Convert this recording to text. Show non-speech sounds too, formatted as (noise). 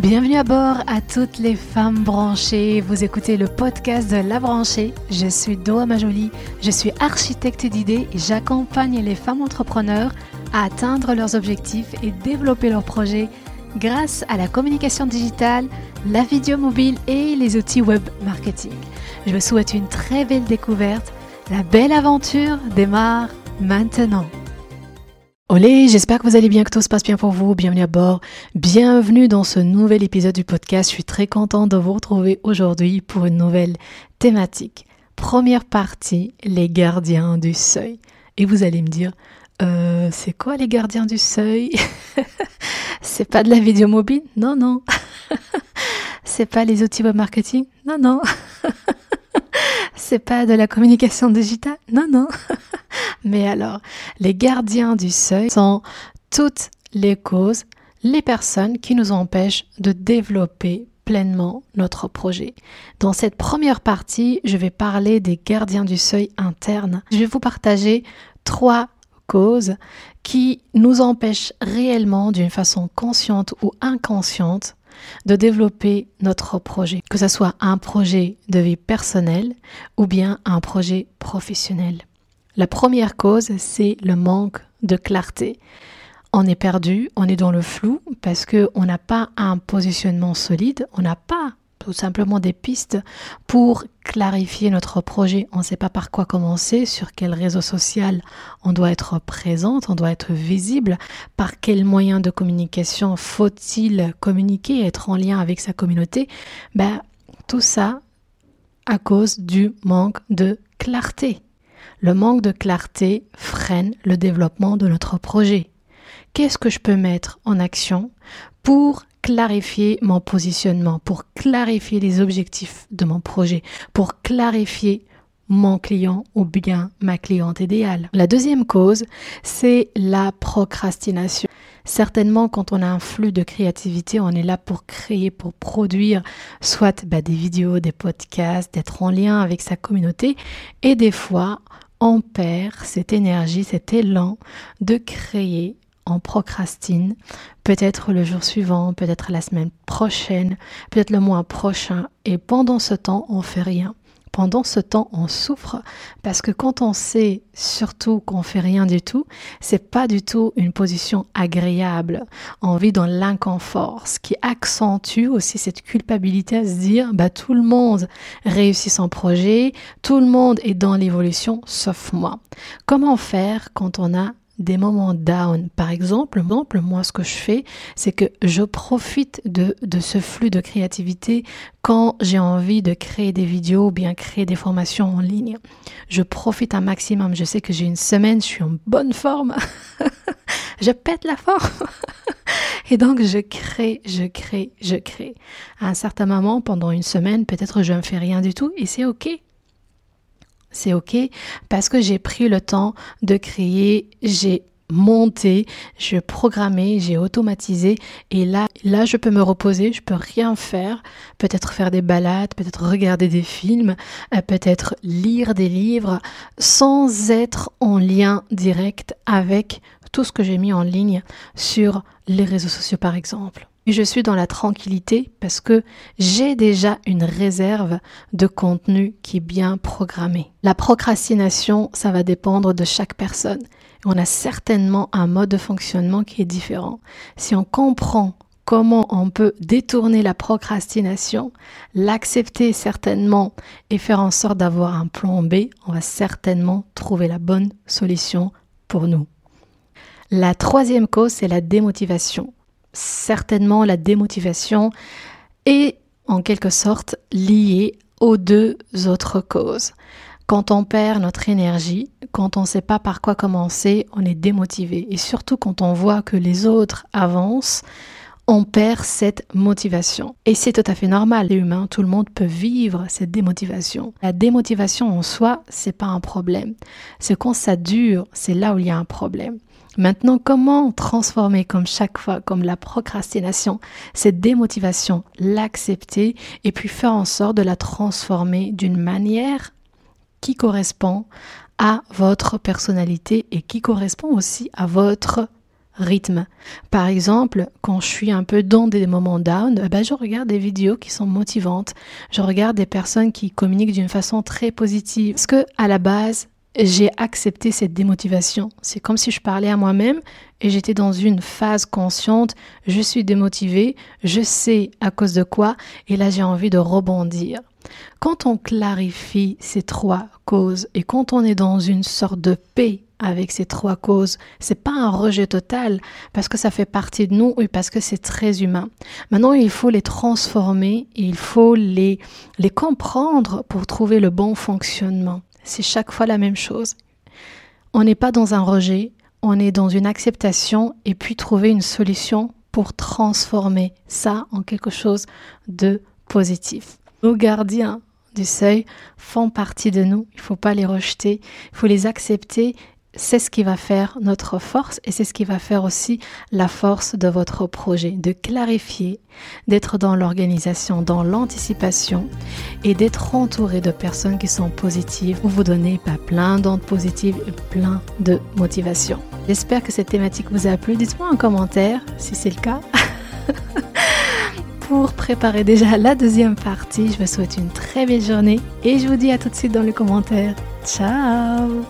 Bienvenue à bord à toutes les femmes branchées. Vous écoutez le podcast de La Branchée. Je suis Doa Majoli, je suis architecte d'idées et j'accompagne les femmes entrepreneurs à atteindre leurs objectifs et développer leurs projets grâce à la communication digitale, la vidéo mobile et les outils web marketing. Je vous souhaite une très belle découverte. La belle aventure démarre maintenant. Olé, j'espère que vous allez bien, que tout se passe bien pour vous. Bienvenue à bord. Bienvenue dans ce nouvel épisode du podcast. Je suis très contente de vous retrouver aujourd'hui pour une nouvelle thématique. Première partie, les gardiens du seuil. Et vous allez me dire, euh, c'est quoi les gardiens du seuil? (laughs) C'est pas de la vidéo mobile? Non, non. (laughs) c'est pas les outils web marketing? Non, non. (laughs) c'est pas de la communication digitale? Non, non. Mais alors, les gardiens du seuil sont toutes les causes, les personnes qui nous empêchent de développer pleinement notre projet. Dans cette première partie, je vais parler des gardiens du seuil interne. Je vais vous partager trois causes qui nous empêchent réellement d'une façon consciente ou inconsciente de développer notre projet, que ce soit un projet de vie personnelle ou bien un projet professionnel. La première cause, c'est le manque de clarté. On est perdu, on est dans le flou parce qu'on n'a pas un positionnement solide, on n'a pas tout simplement des pistes pour clarifier notre projet. On ne sait pas par quoi commencer, sur quel réseau social on doit être présente, on doit être visible, par quel moyen de communication faut-il communiquer, être en lien avec sa communauté. Ben, tout ça à cause du manque de clarté. Le manque de clarté freine le développement de notre projet. Qu'est-ce que je peux mettre en action pour clarifier mon positionnement, pour clarifier les objectifs de mon projet, pour clarifier mon client ou bien ma cliente idéale. La deuxième cause, c'est la procrastination. Certainement, quand on a un flux de créativité, on est là pour créer, pour produire soit bah, des vidéos, des podcasts, d'être en lien avec sa communauté. Et des fois, on perd cette énergie, cet élan de créer, on procrastine, peut-être le jour suivant, peut-être la semaine prochaine, peut-être le mois prochain, et pendant ce temps, on fait rien. Pendant ce temps, on souffre parce que quand on sait surtout qu'on fait rien du tout, c'est pas du tout une position agréable. On vit dans l'inconfort, ce qui accentue aussi cette culpabilité à se dire bah tout le monde réussit son projet, tout le monde est dans l'évolution sauf moi. Comment faire quand on a des moments down. Par exemple, moi, ce que je fais, c'est que je profite de, de ce flux de créativité quand j'ai envie de créer des vidéos ou bien créer des formations en ligne. Je profite un maximum. Je sais que j'ai une semaine, je suis en bonne forme. (laughs) je pète la forme. (laughs) Et donc, je crée, je crée, je crée. À un certain moment, pendant une semaine, peut-être je ne fais rien du tout et c'est OK c'est ok parce que j'ai pris le temps de créer, j'ai monté, j'ai programmé, j'ai automatisé et là là je peux me reposer, je peux rien faire, peut-être faire des balades, peut-être regarder des films, euh, peut-être lire des livres sans être en lien direct avec tout ce que j'ai mis en ligne sur les réseaux sociaux par exemple je suis dans la tranquillité parce que j'ai déjà une réserve de contenu qui est bien programmée. La procrastination, ça va dépendre de chaque personne. On a certainement un mode de fonctionnement qui est différent. Si on comprend comment on peut détourner la procrastination, l'accepter certainement et faire en sorte d'avoir un plan B, on va certainement trouver la bonne solution pour nous. La troisième cause, c'est la démotivation certainement la démotivation est en quelque sorte liée aux deux autres causes. Quand on perd notre énergie, quand on ne sait pas par quoi commencer, on est démotivé. Et surtout quand on voit que les autres avancent, on perd cette motivation. Et c'est tout à fait normal. Les humains, tout le monde peut vivre cette démotivation. La démotivation en soi, c'est pas un problème. C'est quand ça dure, c'est là où il y a un problème. Maintenant, comment transformer comme chaque fois, comme la procrastination, cette démotivation, l'accepter et puis faire en sorte de la transformer d'une manière qui correspond à votre personnalité et qui correspond aussi à votre rythme. Par exemple, quand je suis un peu dans des moments down, eh ben je regarde des vidéos qui sont motivantes. Je regarde des personnes qui communiquent d'une façon très positive. Parce que à la base, j'ai accepté cette démotivation. C'est comme si je parlais à moi-même et j'étais dans une phase consciente. Je suis démotivée, je sais à cause de quoi, et là j'ai envie de rebondir. Quand on clarifie ces trois causes et quand on est dans une sorte de paix avec ces trois causes, c'est pas un rejet total parce que ça fait partie de nous et parce que c'est très humain. Maintenant, il faut les transformer, il faut les, les comprendre pour trouver le bon fonctionnement. C'est chaque fois la même chose. On n'est pas dans un rejet, on est dans une acceptation et puis trouver une solution pour transformer ça en quelque chose de positif. Nos gardiens du seuil font partie de nous, il ne faut pas les rejeter, il faut les accepter c'est ce qui va faire notre force et c'est ce qui va faire aussi la force de votre projet, de clarifier, d'être dans l'organisation, dans l'anticipation et d'être entouré de personnes qui sont positives pour vous donner pas plein d'ondes positives et plein de motivation. J'espère que cette thématique vous a plu. Dites-moi en commentaire si c'est le cas. (laughs) pour préparer déjà la deuxième partie, je vous souhaite une très belle journée et je vous dis à tout de suite dans les commentaires. Ciao